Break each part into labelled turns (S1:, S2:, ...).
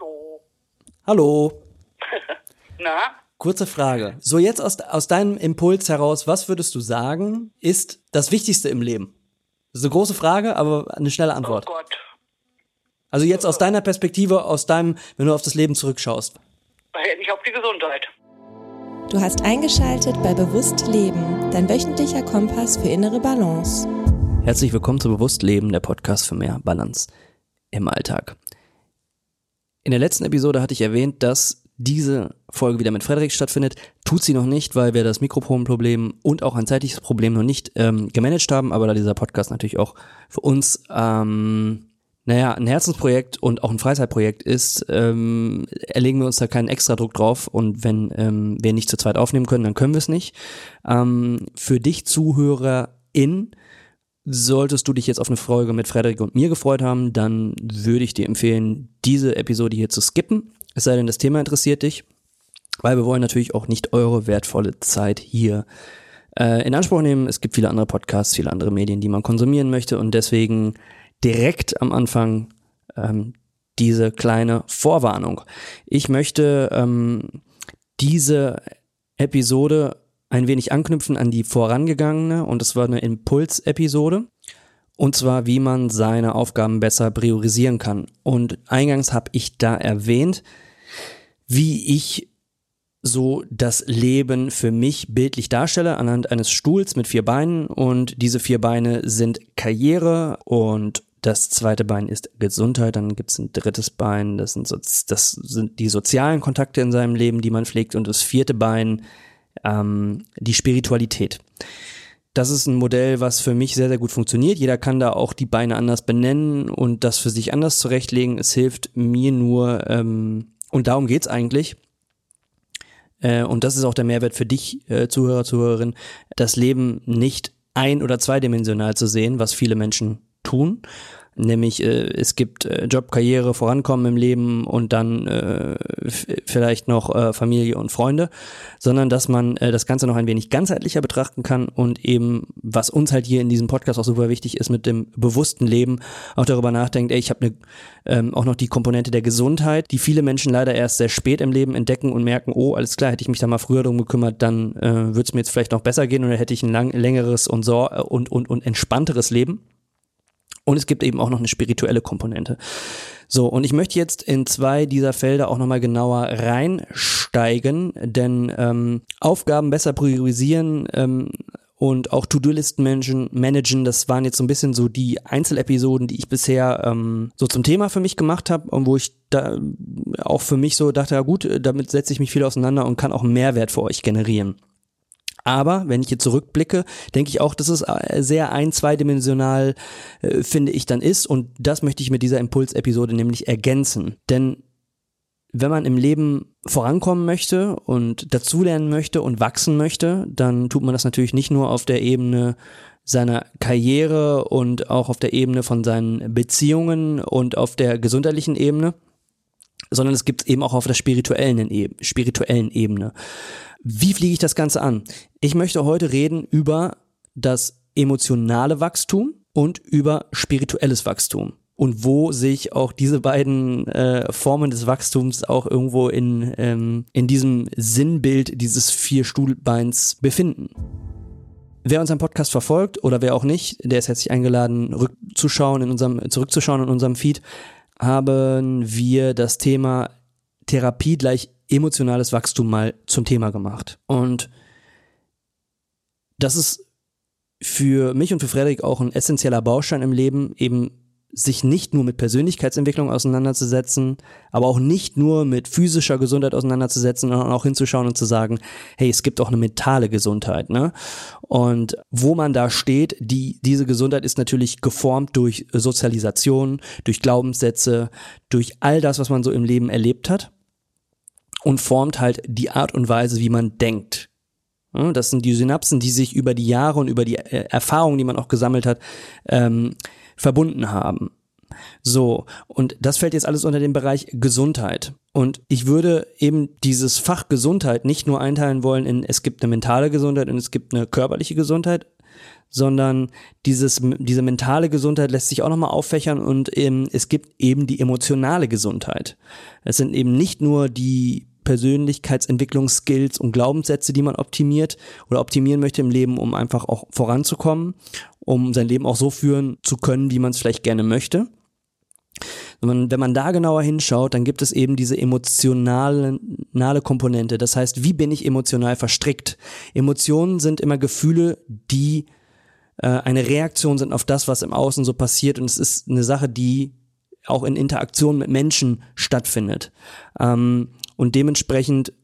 S1: Hallo.
S2: Hallo.
S1: Na?
S2: Kurze Frage. So jetzt aus, aus deinem Impuls heraus, was würdest du sagen, ist das Wichtigste im Leben? Das ist eine große Frage, aber eine schnelle Antwort.
S1: Oh Gott.
S2: Also jetzt aus deiner Perspektive, aus deinem, wenn du auf das Leben zurückschaust.
S1: Nicht auf die Gesundheit.
S3: Du hast eingeschaltet bei Bewusst Leben, dein wöchentlicher Kompass für innere Balance.
S2: Herzlich willkommen zu Bewusst Leben, der Podcast für mehr Balance im Alltag. In der letzten Episode hatte ich erwähnt, dass diese Folge wieder mit Frederik stattfindet. Tut sie noch nicht, weil wir das Mikrofonproblem und auch ein zeitliches Problem noch nicht ähm, gemanagt haben, aber da dieser Podcast natürlich auch für uns ähm, naja, ein Herzensprojekt und auch ein Freizeitprojekt ist, ähm, erlegen wir uns da keinen extra Druck drauf und wenn ähm, wir nicht zu zweit aufnehmen können, dann können wir es nicht. Ähm, für dich Zuhörerin, solltest du dich jetzt auf eine Folge mit Frederik und mir gefreut haben, dann würde ich dir empfehlen, diese Episode hier zu skippen, es sei denn, das Thema interessiert dich, weil wir wollen natürlich auch nicht eure wertvolle Zeit hier äh, in Anspruch nehmen. Es gibt viele andere Podcasts, viele andere Medien, die man konsumieren möchte und deswegen direkt am Anfang ähm, diese kleine Vorwarnung. Ich möchte ähm, diese Episode ein wenig anknüpfen an die vorangegangene und es war eine Impulsepisode. Und zwar, wie man seine Aufgaben besser priorisieren kann. Und eingangs habe ich da erwähnt, wie ich so das Leben für mich bildlich darstelle anhand eines Stuhls mit vier Beinen und diese vier Beine sind Karriere und das zweite Bein ist Gesundheit, dann gibt es ein drittes Bein, das sind, so, das sind die sozialen Kontakte in seinem Leben, die man pflegt und das vierte Bein ähm, die Spiritualität. Das ist ein Modell, was für mich sehr, sehr gut funktioniert. Jeder kann da auch die Beine anders benennen und das für sich anders zurechtlegen. Es hilft mir nur, ähm, und darum geht's eigentlich, äh, und das ist auch der Mehrwert für dich, äh, Zuhörer, Zuhörerin, das Leben nicht ein- oder zweidimensional zu sehen, was viele Menschen tun. Nämlich äh, es gibt äh, Job, Karriere, Vorankommen im Leben und dann äh, vielleicht noch äh, Familie und Freunde, sondern dass man äh, das Ganze noch ein wenig ganzheitlicher betrachten kann und eben, was uns halt hier in diesem Podcast auch super wichtig ist, mit dem bewussten Leben auch darüber nachdenkt, ey, ich habe ne, ähm, auch noch die Komponente der Gesundheit, die viele Menschen leider erst sehr spät im Leben entdecken und merken, oh, alles klar, hätte ich mich da mal früher drum gekümmert, dann äh, würde es mir jetzt vielleicht noch besser gehen oder hätte ich ein lang, längeres und, so, und, und, und entspannteres Leben. Und es gibt eben auch noch eine spirituelle Komponente. So, und ich möchte jetzt in zwei dieser Felder auch nochmal genauer reinsteigen, denn ähm, Aufgaben besser priorisieren ähm, und auch To-Do-Listen managen, das waren jetzt so ein bisschen so die Einzelepisoden, die ich bisher ähm, so zum Thema für mich gemacht habe und wo ich da auch für mich so dachte, ja gut, damit setze ich mich viel auseinander und kann auch Mehrwert für euch generieren. Aber wenn ich hier zurückblicke, denke ich auch, dass es äh, sehr ein-, zweidimensional, äh, finde ich, dann ist. Und das möchte ich mit dieser Impulsepisode nämlich ergänzen. Denn wenn man im Leben vorankommen möchte und dazulernen möchte und wachsen möchte, dann tut man das natürlich nicht nur auf der Ebene seiner Karriere und auch auf der Ebene von seinen Beziehungen und auf der gesundheitlichen Ebene, sondern es gibt eben auch auf der spirituellen, spirituellen Ebene. Wie fliege ich das Ganze an? Ich möchte heute reden über das emotionale Wachstum und über spirituelles Wachstum. Und wo sich auch diese beiden äh, Formen des Wachstums auch irgendwo in, ähm, in diesem Sinnbild dieses Vier-Stuhlbeins befinden. Wer unseren Podcast verfolgt oder wer auch nicht, der ist herzlich eingeladen, rückzuschauen in unserem, zurückzuschauen in unserem Feed, haben wir das Thema Therapie gleich emotionales Wachstum mal zum Thema gemacht. Und das ist für mich und für Frederik auch ein essentieller Baustein im Leben, eben sich nicht nur mit Persönlichkeitsentwicklung auseinanderzusetzen, aber auch nicht nur mit physischer Gesundheit auseinanderzusetzen, sondern auch hinzuschauen und zu sagen, hey, es gibt auch eine mentale Gesundheit, ne? Und wo man da steht, die, diese Gesundheit ist natürlich geformt durch Sozialisation, durch Glaubenssätze, durch all das, was man so im Leben erlebt hat und formt halt die Art und Weise, wie man denkt. Das sind die Synapsen, die sich über die Jahre und über die äh, Erfahrungen, die man auch gesammelt hat, ähm, verbunden haben. So, und das fällt jetzt alles unter den Bereich Gesundheit. Und ich würde eben dieses Fach Gesundheit nicht nur einteilen wollen in, es gibt eine mentale Gesundheit und es gibt eine körperliche Gesundheit, sondern dieses, diese mentale Gesundheit lässt sich auch nochmal auffächern und ähm, es gibt eben die emotionale Gesundheit. Es sind eben nicht nur die Persönlichkeitsentwicklungsskills und Glaubenssätze, die man optimiert oder optimieren möchte im Leben, um einfach auch voranzukommen, um sein Leben auch so führen zu können, wie man es vielleicht gerne möchte. Wenn man da genauer hinschaut, dann gibt es eben diese emotionale Komponente. Das heißt, wie bin ich emotional verstrickt? Emotionen sind immer Gefühle, die äh, eine Reaktion sind auf das, was im Außen so passiert. Und es ist eine Sache, die auch in Interaktion mit Menschen stattfindet. Ähm, und dementsprechend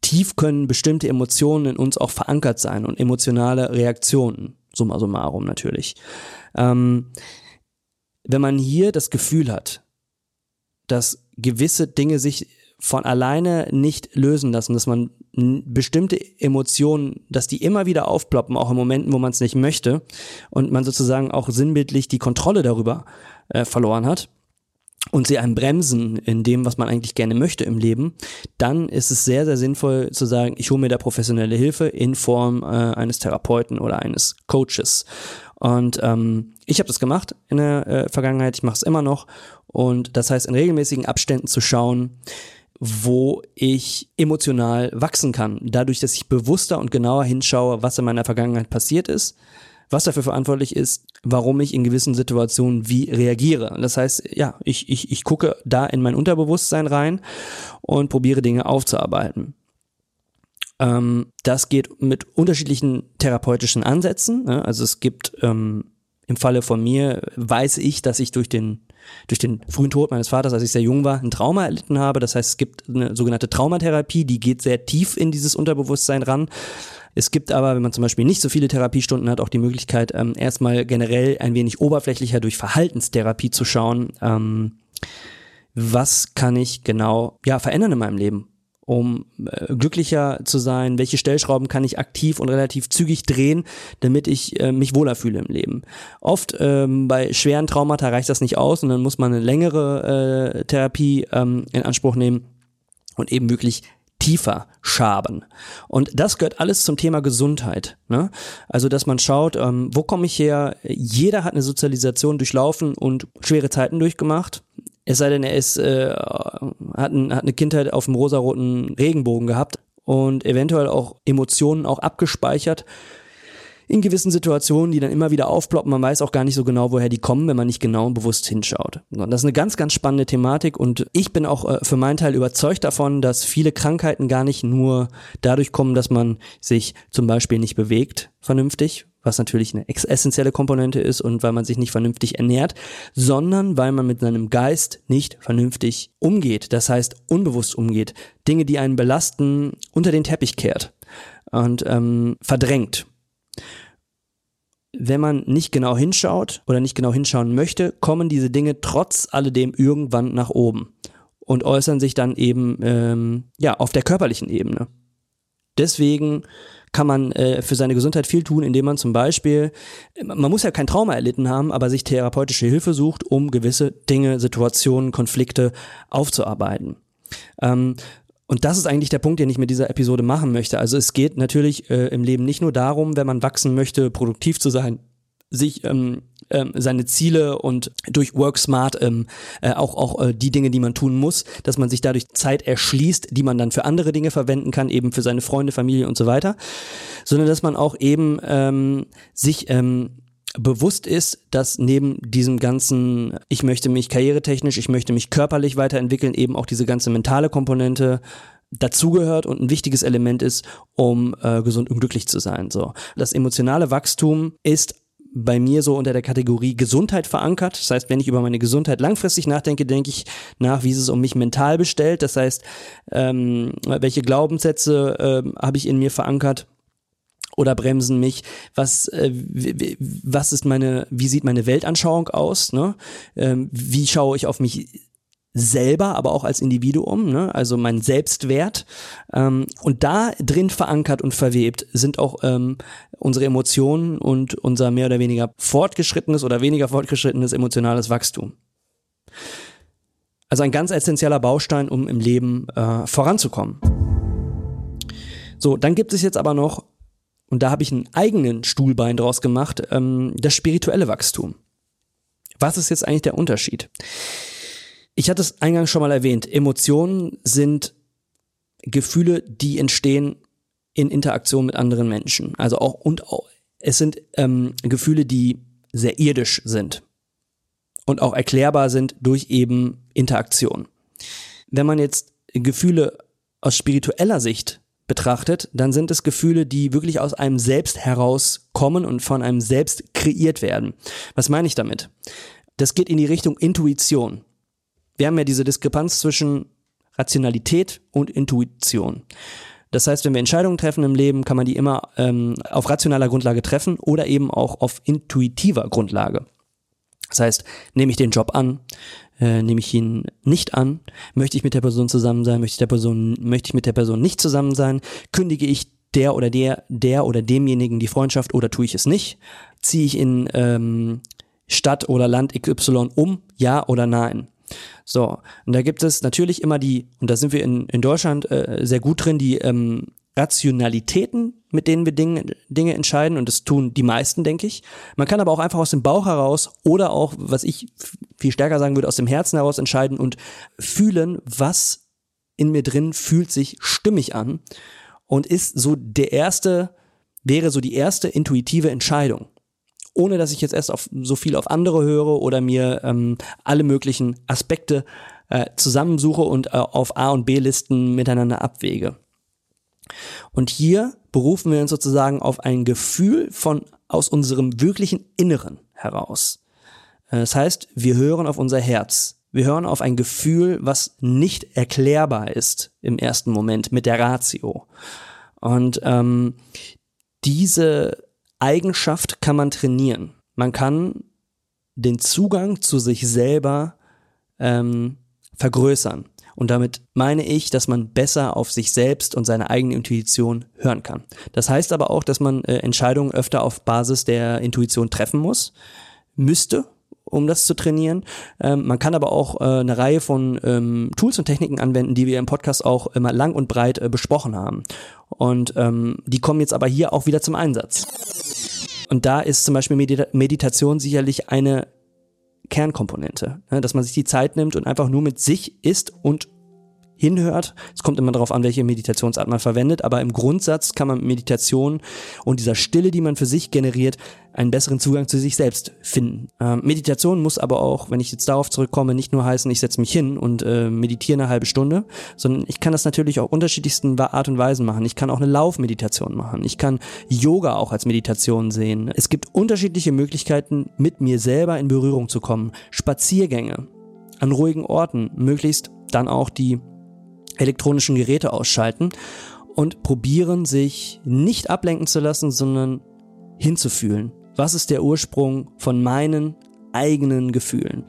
S2: tief können bestimmte Emotionen in uns auch verankert sein und emotionale Reaktionen, summa summarum natürlich. Ähm, wenn man hier das Gefühl hat, dass gewisse Dinge sich von alleine nicht lösen lassen, dass man bestimmte Emotionen, dass die immer wieder aufploppen, auch in Momenten, wo man es nicht möchte und man sozusagen auch sinnbildlich die Kontrolle darüber äh, verloren hat und sie einem bremsen in dem, was man eigentlich gerne möchte im Leben, dann ist es sehr, sehr sinnvoll zu sagen, ich hole mir da professionelle Hilfe in Form äh, eines Therapeuten oder eines Coaches. Und ähm, ich habe das gemacht in der äh, Vergangenheit, ich mache es immer noch. Und das heißt, in regelmäßigen Abständen zu schauen, wo ich emotional wachsen kann, dadurch, dass ich bewusster und genauer hinschaue, was in meiner Vergangenheit passiert ist, was dafür verantwortlich ist, warum ich in gewissen Situationen wie reagiere. Das heißt, ja, ich, ich, ich gucke da in mein Unterbewusstsein rein und probiere Dinge aufzuarbeiten. Ähm, das geht mit unterschiedlichen therapeutischen Ansätzen. Ne? Also es gibt ähm, im Falle von mir weiß ich, dass ich durch den durch den frühen Tod meines Vaters, als ich sehr jung war, ein Trauma erlitten habe. Das heißt, es gibt eine sogenannte Traumatherapie, die geht sehr tief in dieses Unterbewusstsein ran. Es gibt aber, wenn man zum Beispiel nicht so viele Therapiestunden hat, auch die Möglichkeit, ähm, erstmal generell ein wenig oberflächlicher durch Verhaltenstherapie zu schauen, ähm, was kann ich genau ja verändern in meinem Leben um äh, glücklicher zu sein? Welche Stellschrauben kann ich aktiv und relativ zügig drehen, damit ich äh, mich wohler fühle im Leben? Oft ähm, bei schweren Traumata reicht das nicht aus und dann muss man eine längere äh, Therapie ähm, in Anspruch nehmen und eben wirklich tiefer schaben. Und das gehört alles zum Thema Gesundheit. Ne? Also, dass man schaut, ähm, wo komme ich her? Jeder hat eine Sozialisation durchlaufen und schwere Zeiten durchgemacht. Es sei denn, er ist, äh, hat, ein, hat eine Kindheit auf dem rosaroten Regenbogen gehabt und eventuell auch Emotionen auch abgespeichert in gewissen Situationen, die dann immer wieder aufploppen. Man weiß auch gar nicht so genau, woher die kommen, wenn man nicht genau und bewusst hinschaut. Und das ist eine ganz, ganz spannende Thematik und ich bin auch äh, für meinen Teil überzeugt davon, dass viele Krankheiten gar nicht nur dadurch kommen, dass man sich zum Beispiel nicht bewegt vernünftig, was natürlich eine essentielle Komponente ist und weil man sich nicht vernünftig ernährt, sondern weil man mit seinem Geist nicht vernünftig umgeht. Das heißt, unbewusst umgeht. Dinge, die einen belasten, unter den Teppich kehrt und ähm, verdrängt. Wenn man nicht genau hinschaut oder nicht genau hinschauen möchte, kommen diese Dinge trotz alledem irgendwann nach oben und äußern sich dann eben ähm, ja auf der körperlichen Ebene. Deswegen kann man äh, für seine Gesundheit viel tun, indem man zum Beispiel, man muss ja kein Trauma erlitten haben, aber sich therapeutische Hilfe sucht, um gewisse Dinge, Situationen, Konflikte aufzuarbeiten. Ähm, und das ist eigentlich der Punkt, den ich mit dieser Episode machen möchte. Also es geht natürlich äh, im Leben nicht nur darum, wenn man wachsen möchte, produktiv zu sein, sich ähm, ähm, seine Ziele und durch Work Smart ähm, äh, auch auch äh, die Dinge, die man tun muss, dass man sich dadurch Zeit erschließt, die man dann für andere Dinge verwenden kann, eben für seine Freunde, Familie und so weiter, sondern dass man auch eben ähm, sich ähm, bewusst ist, dass neben diesem ganzen, ich möchte mich karrieretechnisch, ich möchte mich körperlich weiterentwickeln, eben auch diese ganze mentale Komponente dazugehört und ein wichtiges Element ist, um äh, gesund und glücklich zu sein. So, das emotionale Wachstum ist bei mir so unter der Kategorie Gesundheit verankert. Das heißt, wenn ich über meine Gesundheit langfristig nachdenke, denke ich nach, wie ist es um mich mental bestellt. Das heißt, ähm, welche Glaubenssätze ähm, habe ich in mir verankert oder bremsen mich? Was, äh, was ist meine, wie sieht meine Weltanschauung aus? Ne? Ähm, wie schaue ich auf mich selber, aber auch als Individuum, ne? also mein Selbstwert. Ähm, und da drin verankert und verwebt sind auch ähm, unsere Emotionen und unser mehr oder weniger fortgeschrittenes oder weniger fortgeschrittenes emotionales Wachstum. Also ein ganz essentieller Baustein, um im Leben äh, voranzukommen. So, dann gibt es jetzt aber noch und da habe ich einen eigenen Stuhlbein draus gemacht, ähm, das spirituelle Wachstum. Was ist jetzt eigentlich der Unterschied? Ich hatte es eingangs schon mal erwähnt, Emotionen sind Gefühle, die entstehen in Interaktion mit anderen Menschen. Also auch und auch, es sind ähm, Gefühle, die sehr irdisch sind und auch erklärbar sind durch eben Interaktion. Wenn man jetzt Gefühle aus spiritueller Sicht betrachtet, dann sind es Gefühle, die wirklich aus einem selbst herauskommen und von einem selbst kreiert werden. Was meine ich damit? Das geht in die Richtung Intuition. Wir haben ja diese Diskrepanz zwischen Rationalität und Intuition. Das heißt, wenn wir Entscheidungen treffen im Leben, kann man die immer ähm, auf rationaler Grundlage treffen oder eben auch auf intuitiver Grundlage. Das heißt, nehme ich den Job an, äh, nehme ich ihn nicht an, möchte ich mit der Person zusammen sein, möchte ich der Person, möchte ich mit der Person nicht zusammen sein, kündige ich der oder der, der oder demjenigen die Freundschaft oder tue ich es nicht, ziehe ich in ähm, Stadt oder Land XY um, ja oder nein. So, und da gibt es natürlich immer die, und da sind wir in, in Deutschland äh, sehr gut drin, die ähm, Rationalitäten, mit denen wir Dinge, Dinge entscheiden und das tun die meisten, denke ich. Man kann aber auch einfach aus dem Bauch heraus oder auch, was ich viel stärker sagen würde, aus dem Herzen heraus entscheiden und fühlen, was in mir drin fühlt sich stimmig an und ist so der erste, wäre so die erste intuitive Entscheidung. Ohne dass ich jetzt erst auf so viel auf andere höre oder mir ähm, alle möglichen Aspekte äh, zusammensuche und äh, auf A und B-Listen miteinander abwäge. Und hier berufen wir uns sozusagen auf ein Gefühl von aus unserem wirklichen Inneren heraus. Äh, das heißt, wir hören auf unser Herz. Wir hören auf ein Gefühl, was nicht erklärbar ist im ersten Moment mit der Ratio. Und ähm, diese Eigenschaft kann man trainieren. Man kann den Zugang zu sich selber ähm, vergrößern. Und damit meine ich, dass man besser auf sich selbst und seine eigene Intuition hören kann. Das heißt aber auch, dass man äh, Entscheidungen öfter auf Basis der Intuition treffen muss, müsste, um das zu trainieren. Ähm, man kann aber auch äh, eine Reihe von ähm, Tools und Techniken anwenden, die wir im Podcast auch immer lang und breit äh, besprochen haben. Und ähm, die kommen jetzt aber hier auch wieder zum Einsatz. Und da ist zum Beispiel Medita Meditation sicherlich eine Kernkomponente, ne? dass man sich die Zeit nimmt und einfach nur mit sich ist und hinhört. Es kommt immer darauf an, welche Meditationsart man verwendet, aber im Grundsatz kann man mit Meditation und dieser Stille, die man für sich generiert, einen besseren Zugang zu sich selbst finden. Ähm, Meditation muss aber auch, wenn ich jetzt darauf zurückkomme, nicht nur heißen, ich setze mich hin und äh, meditiere eine halbe Stunde, sondern ich kann das natürlich auch unterschiedlichsten Art und Weisen machen. Ich kann auch eine Laufmeditation machen. Ich kann Yoga auch als Meditation sehen. Es gibt unterschiedliche Möglichkeiten, mit mir selber in Berührung zu kommen. Spaziergänge an ruhigen Orten, möglichst dann auch die elektronischen Geräte ausschalten und probieren sich nicht ablenken zu lassen, sondern hinzufühlen. Was ist der Ursprung von meinen eigenen Gefühlen?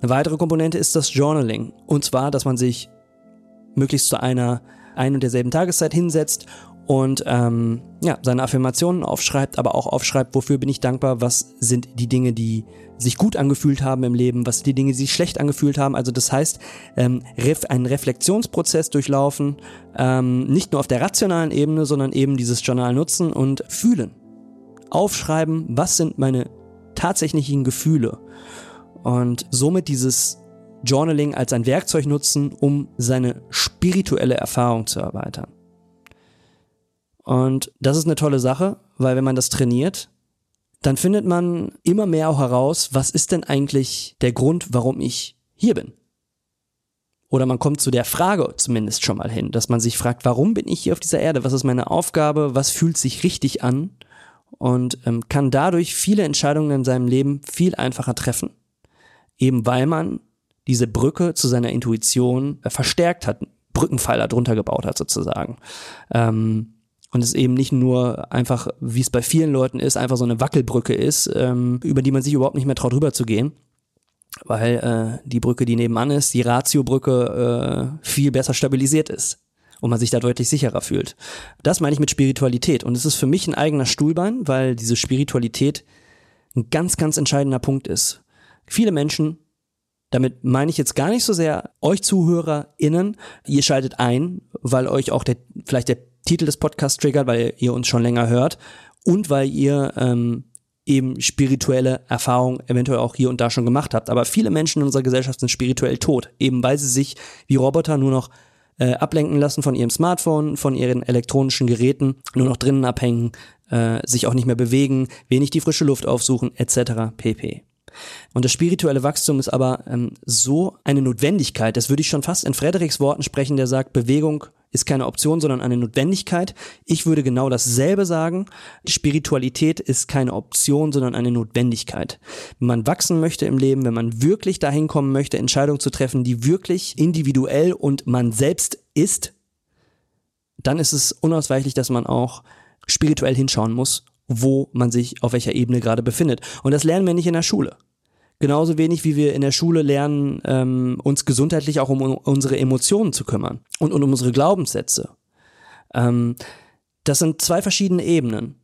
S2: Eine weitere Komponente ist das Journaling. Und zwar, dass man sich möglichst zu einer ein und derselben Tageszeit hinsetzt und ähm, ja, seine Affirmationen aufschreibt, aber auch aufschreibt, wofür bin ich dankbar, was sind die Dinge, die sich gut angefühlt haben im Leben, was sind die Dinge, die sich schlecht angefühlt haben. Also das heißt, ähm, einen Reflexionsprozess durchlaufen, ähm, nicht nur auf der rationalen Ebene, sondern eben dieses Journal nutzen und fühlen. Aufschreiben, was sind meine tatsächlichen Gefühle. Und somit dieses Journaling als ein Werkzeug nutzen, um seine spirituelle Erfahrung zu erweitern. Und das ist eine tolle Sache, weil wenn man das trainiert, dann findet man immer mehr auch heraus, was ist denn eigentlich der Grund, warum ich hier bin. Oder man kommt zu der Frage zumindest schon mal hin, dass man sich fragt, warum bin ich hier auf dieser Erde? Was ist meine Aufgabe? Was fühlt sich richtig an? Und ähm, kann dadurch viele Entscheidungen in seinem Leben viel einfacher treffen. Eben weil man diese Brücke zu seiner Intuition äh, verstärkt hat, Brückenpfeiler drunter gebaut hat sozusagen. Ähm, und es eben nicht nur einfach, wie es bei vielen Leuten ist, einfach so eine Wackelbrücke ist, ähm, über die man sich überhaupt nicht mehr traut rüber zu gehen. Weil äh, die Brücke, die nebenan ist, die Ratio-Brücke, äh, viel besser stabilisiert ist und man sich da deutlich sicherer fühlt. Das meine ich mit Spiritualität. Und es ist für mich ein eigener Stuhlbein, weil diese Spiritualität ein ganz, ganz entscheidender Punkt ist. Viele Menschen, damit meine ich jetzt gar nicht so sehr euch ZuhörerInnen, ihr schaltet ein, weil euch auch der, vielleicht der Titel des Podcasts triggert, weil ihr uns schon länger hört und weil ihr ähm, eben spirituelle Erfahrungen eventuell auch hier und da schon gemacht habt. Aber viele Menschen in unserer Gesellschaft sind spirituell tot, eben weil sie sich wie Roboter nur noch äh, ablenken lassen von ihrem Smartphone, von ihren elektronischen Geräten, nur noch drinnen abhängen, äh, sich auch nicht mehr bewegen, wenig die frische Luft aufsuchen, etc. pp. Und das spirituelle Wachstum ist aber ähm, so eine Notwendigkeit, das würde ich schon fast in Frederiks Worten sprechen, der sagt, Bewegung ist keine Option, sondern eine Notwendigkeit. Ich würde genau dasselbe sagen. Spiritualität ist keine Option, sondern eine Notwendigkeit. Wenn man wachsen möchte im Leben, wenn man wirklich dahin kommen möchte, Entscheidungen zu treffen, die wirklich individuell und man selbst ist, dann ist es unausweichlich, dass man auch spirituell hinschauen muss, wo man sich auf welcher Ebene gerade befindet. Und das lernen wir nicht in der Schule. Genauso wenig wie wir in der Schule lernen, ähm, uns gesundheitlich auch um unsere Emotionen zu kümmern und, und um unsere Glaubenssätze. Ähm, das sind zwei verschiedene Ebenen.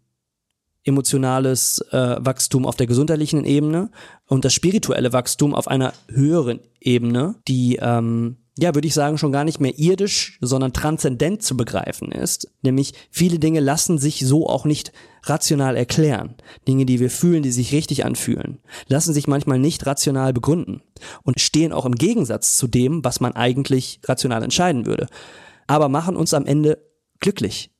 S2: Emotionales äh, Wachstum auf der gesundheitlichen Ebene und das spirituelle Wachstum auf einer höheren Ebene, die ähm, ja, würde ich sagen, schon gar nicht mehr irdisch, sondern transzendent zu begreifen ist. Nämlich viele Dinge lassen sich so auch nicht rational erklären. Dinge, die wir fühlen, die sich richtig anfühlen, lassen sich manchmal nicht rational begründen und stehen auch im Gegensatz zu dem, was man eigentlich rational entscheiden würde. Aber machen uns am Ende glücklich.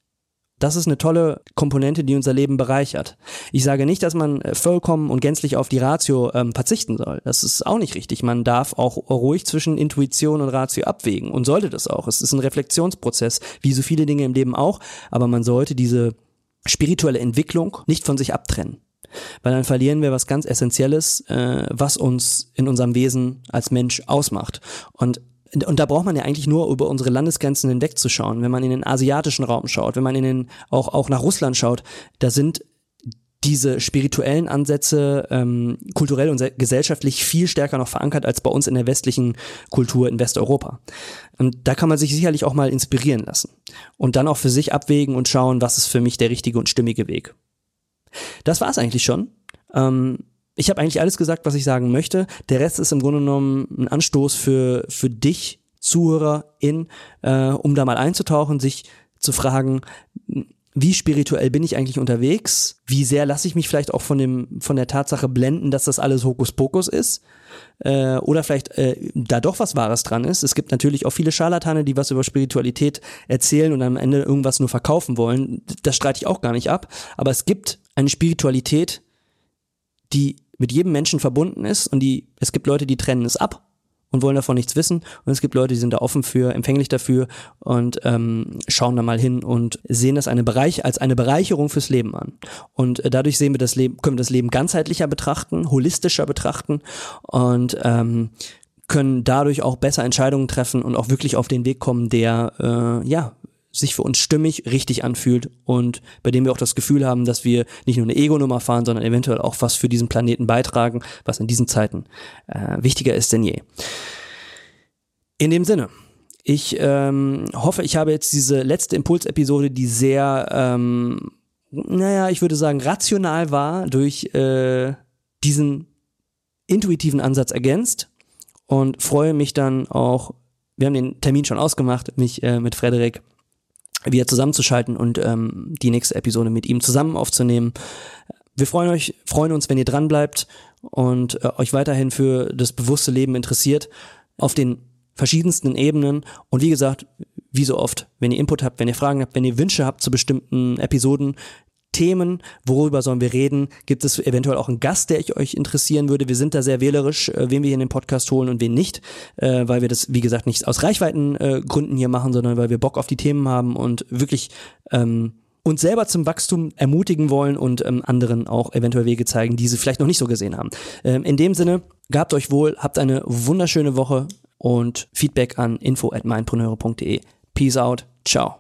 S2: Das ist eine tolle Komponente, die unser Leben bereichert. Ich sage nicht, dass man äh, vollkommen und gänzlich auf die Ratio ähm, verzichten soll. Das ist auch nicht richtig. Man darf auch ruhig zwischen Intuition und Ratio abwägen und sollte das auch. Es ist ein Reflexionsprozess, wie so viele Dinge im Leben auch, aber man sollte diese spirituelle Entwicklung nicht von sich abtrennen. Weil dann verlieren wir was ganz Essentielles, äh, was uns in unserem Wesen als Mensch ausmacht. Und und da braucht man ja eigentlich nur über unsere Landesgrenzen hinwegzuschauen. Wenn man in den asiatischen Raum schaut, wenn man in den auch auch nach Russland schaut, da sind diese spirituellen Ansätze ähm, kulturell und gesellschaftlich viel stärker noch verankert als bei uns in der westlichen Kultur in Westeuropa. Und da kann man sich sicherlich auch mal inspirieren lassen und dann auch für sich abwägen und schauen, was ist für mich der richtige und stimmige Weg. Das war's eigentlich schon. Ähm, ich habe eigentlich alles gesagt, was ich sagen möchte. Der Rest ist im Grunde genommen ein Anstoß für, für dich, Zuhörerin, äh, um da mal einzutauchen, sich zu fragen, wie spirituell bin ich eigentlich unterwegs? Wie sehr lasse ich mich vielleicht auch von dem von der Tatsache blenden, dass das alles Hokuspokus ist? Äh, oder vielleicht äh, da doch was Wahres dran ist. Es gibt natürlich auch viele Scharlatane, die was über Spiritualität erzählen und am Ende irgendwas nur verkaufen wollen. Das streite ich auch gar nicht ab. Aber es gibt eine Spiritualität, die mit jedem Menschen verbunden ist und die, es gibt Leute, die trennen es ab und wollen davon nichts wissen und es gibt Leute, die sind da offen für, empfänglich dafür und ähm, schauen da mal hin und sehen das eine Bereich als eine Bereicherung fürs Leben an. Und äh, dadurch sehen wir das Leben, können wir das Leben ganzheitlicher betrachten, holistischer betrachten und ähm, können dadurch auch besser Entscheidungen treffen und auch wirklich auf den Weg kommen, der äh, ja sich für uns stimmig richtig anfühlt und bei dem wir auch das Gefühl haben, dass wir nicht nur eine Ego-Nummer fahren, sondern eventuell auch was für diesen Planeten beitragen, was in diesen Zeiten äh, wichtiger ist denn je. In dem Sinne, ich ähm, hoffe, ich habe jetzt diese letzte Impulsepisode, die sehr, ähm, naja, ich würde sagen, rational war, durch äh, diesen intuitiven Ansatz ergänzt und freue mich dann auch, wir haben den Termin schon ausgemacht, mich äh, mit Frederik wieder zusammenzuschalten und ähm, die nächste Episode mit ihm zusammen aufzunehmen. Wir freuen euch, freuen uns, wenn ihr dran bleibt und äh, euch weiterhin für das bewusste Leben interessiert auf den verschiedensten Ebenen. Und wie gesagt, wie so oft, wenn ihr Input habt, wenn ihr Fragen habt, wenn ihr Wünsche habt zu bestimmten Episoden, Themen, worüber sollen wir reden? Gibt es eventuell auch einen Gast, der ich euch interessieren würde? Wir sind da sehr wählerisch, äh, wen wir hier in den Podcast holen und wen nicht, äh, weil wir das, wie gesagt, nicht aus Reichweitengründen äh, hier machen, sondern weil wir Bock auf die Themen haben und wirklich ähm, uns selber zum Wachstum ermutigen wollen und ähm, anderen auch eventuell Wege zeigen, die sie vielleicht noch nicht so gesehen haben. Ähm, in dem Sinne, gabt euch wohl, habt eine wunderschöne Woche und Feedback an info at. Peace out. Ciao.